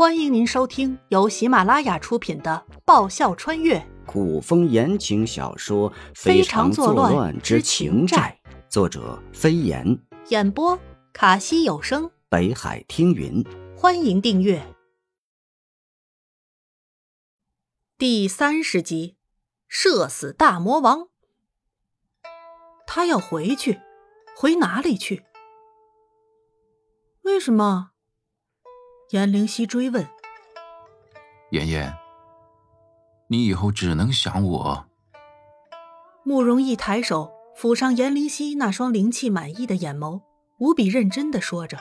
欢迎您收听由喜马拉雅出品的《爆笑穿越古风言情小说《非常作乱乱之情债》，作者飞檐，》，演播卡西有声。北海听云。欢迎订阅第三十集，射死大魔王。他要回去，回哪里去？为什么？颜灵犀追问。妍妍，你以后只能想我。慕容逸抬手抚上颜灵犀那双灵气满溢的眼眸，无比认真的说着。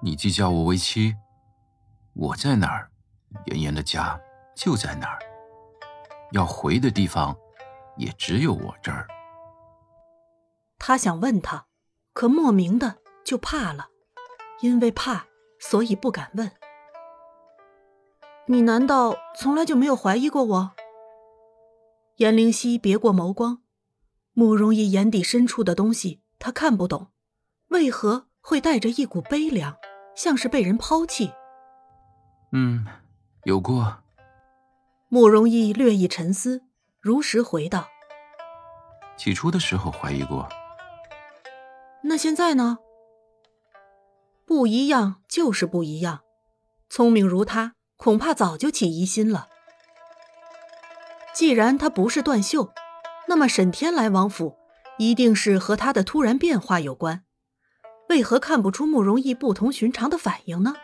你既叫我为妻，我在哪儿，妍妍的家就在哪儿，要回的地方也只有我这儿。他想问他，可莫名的就怕了，因为怕，所以不敢问。你难道从来就没有怀疑过我？颜灵犀别过眸光，慕容逸眼底深处的东西他看不懂，为何会带着一股悲凉，像是被人抛弃？嗯，有过。慕容逸略一沉思，如实回道。起初的时候怀疑过，那现在呢？不一样就是不一样，聪明如他，恐怕早就起疑心了。既然他不是断袖，那么沈天来王府一定是和他的突然变化有关。为何看不出慕容逸不同寻常的反应呢？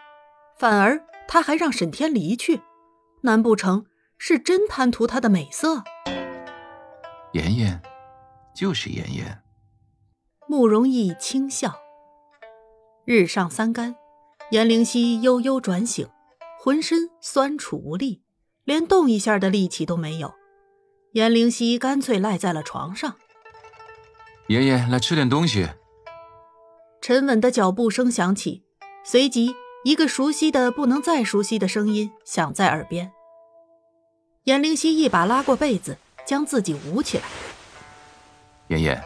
反而他还让沈天离去，难不成是真贪图他的美色？妍妍，就是妍妍。慕容逸轻笑。日上三竿，颜灵犀悠悠转醒，浑身酸楚无力，连动一下的力气都没有。颜灵犀干脆赖在了床上。爷爷，来吃点东西。沉稳的脚步声响起，随即一个熟悉的不能再熟悉的声音响在耳边。颜灵犀一把拉过被子，将自己捂起来。爷爷，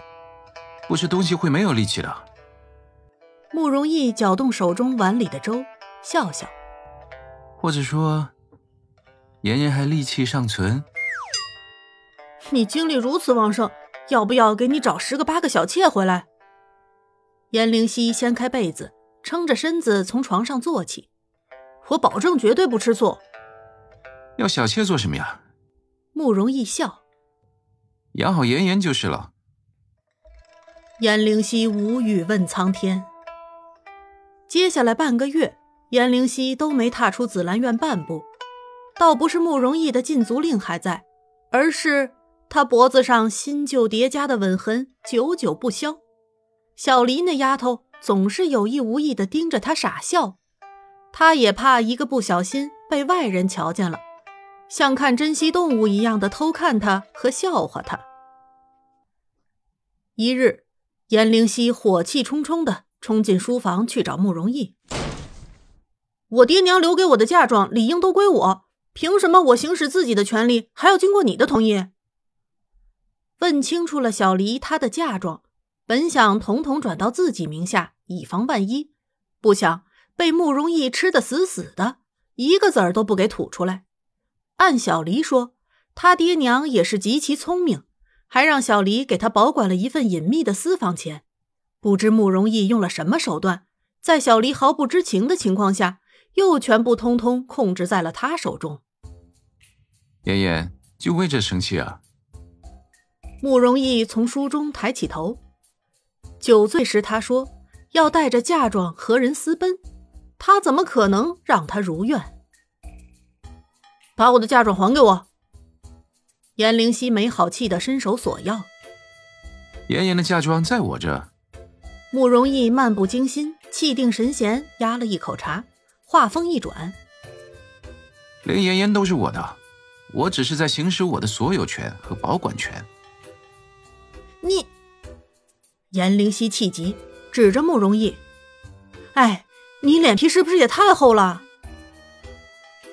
不吃东西会没有力气的。慕容逸搅动手中碗里的粥，笑笑。或者说，妍妍还力气尚存。你精力如此旺盛，要不要给你找十个八个小妾回来？颜灵犀掀开被子，撑着身子从床上坐起。我保证绝对不吃醋。要小妾做什么呀？慕容逸笑。养好妍妍就是了。颜灵犀无语问苍天。接下来半个月，颜灵犀都没踏出紫兰院半步。倒不是慕容逸的禁足令还在，而是他脖子上新旧叠加的吻痕久久不消。小黎那丫头总是有意无意的盯着他傻笑，他也怕一个不小心被外人瞧见了，像看珍稀动物一样的偷看他和笑话他。一日，颜灵犀火气冲冲的。冲进书房去找慕容逸。我爹娘留给我的嫁妆理应都归我，凭什么我行使自己的权利还要经过你的同意？问清楚了小黎她的嫁妆，本想统统转到自己名下，以防万一，不想被慕容逸吃得死死的，一个子儿都不给吐出来。按小黎说，他爹娘也是极其聪明，还让小黎给他保管了一份隐秘的私房钱。不知慕容易用了什么手段，在小离毫不知情的情况下，又全部通通控制在了他手中。妍妍就为这生气啊？慕容易从书中抬起头。酒醉时他说要带着嫁妆和人私奔，他怎么可能让他如愿？把我的嫁妆还给我！颜灵犀没好气的伸手索要。妍妍的嫁妆在我这。慕容逸漫不经心，气定神闲，压了一口茶，话锋一转：“连妍妍都是我的，我只是在行使我的所有权和保管权。”你，颜灵犀气急，指着慕容易：“哎，你脸皮是不是也太厚了？”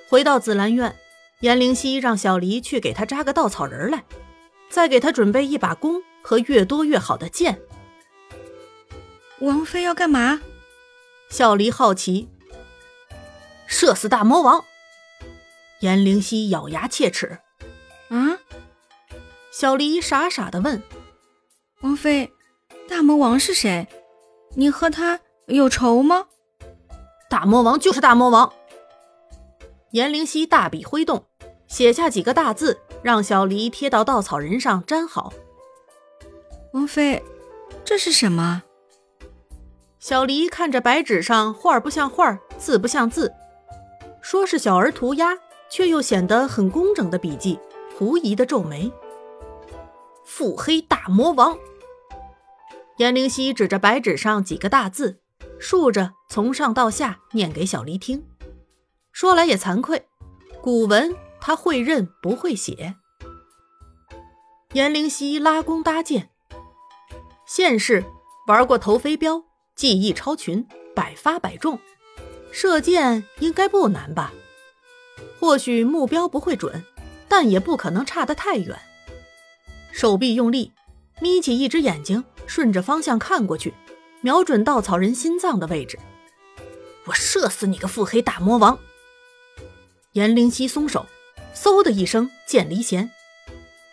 回到紫兰院，颜灵犀让小黎去给他扎个稻草人来，再给他准备一把弓和越多越好的箭。王妃要干嘛？小黎好奇。射死大魔王！颜灵犀咬牙切齿。啊！小黎傻傻的问：“王妃，大魔王是谁？你和他有仇吗？”大魔王就是大魔王。颜灵犀大笔挥动，写下几个大字，让小黎贴到稻草人上粘好。王妃，这是什么？小黎看着白纸上画不像画，字不像字，说是小儿涂鸦，却又显得很工整的笔迹，狐疑的皱眉。腹黑大魔王。颜灵犀指着白纸上几个大字，竖着从上到下念给小黎听。说来也惭愧，古文他会认不会写。颜灵犀拉弓搭箭。现世玩过投飞镖，技艺超群，百发百中。射箭应该不难吧？或许目标不会准，但也不可能差得太远。手臂用力，眯起一只眼睛，顺着方向看过去，瞄准稻草人心脏的位置。我射死你个腹黑大魔王！颜灵犀松手，嗖的一声，箭离弦。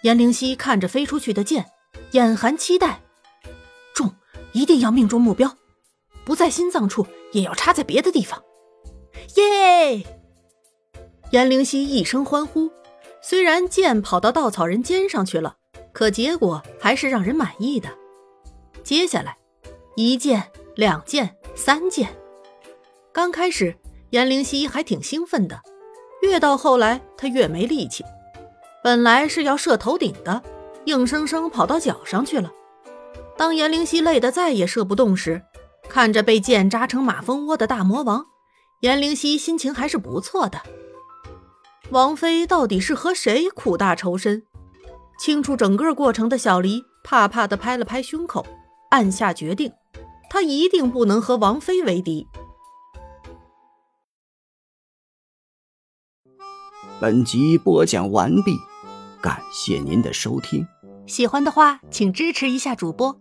颜灵犀看着飞出去的箭，眼含期待。中一定要命中目标，不在心脏处，也要插在别的地方。耶！颜灵犀一声欢呼。虽然箭跑到稻草人肩上去了，可结果还是让人满意的。接下来，一箭、两箭、三箭。刚开始，颜灵犀还挺兴奋的，越到后来，他越没力气。本来是要射头顶的，硬生生跑到脚上去了。当颜灵犀累得再也射不动时，看着被剑扎成马蜂窝的大魔王，颜灵犀心情还是不错的。王妃到底是和谁苦大仇深？清楚整个过程的小黎怕怕地拍了拍胸口，暗下决定：他一定不能和王妃为敌。本集播讲完毕，感谢您的收听。喜欢的话，请支持一下主播。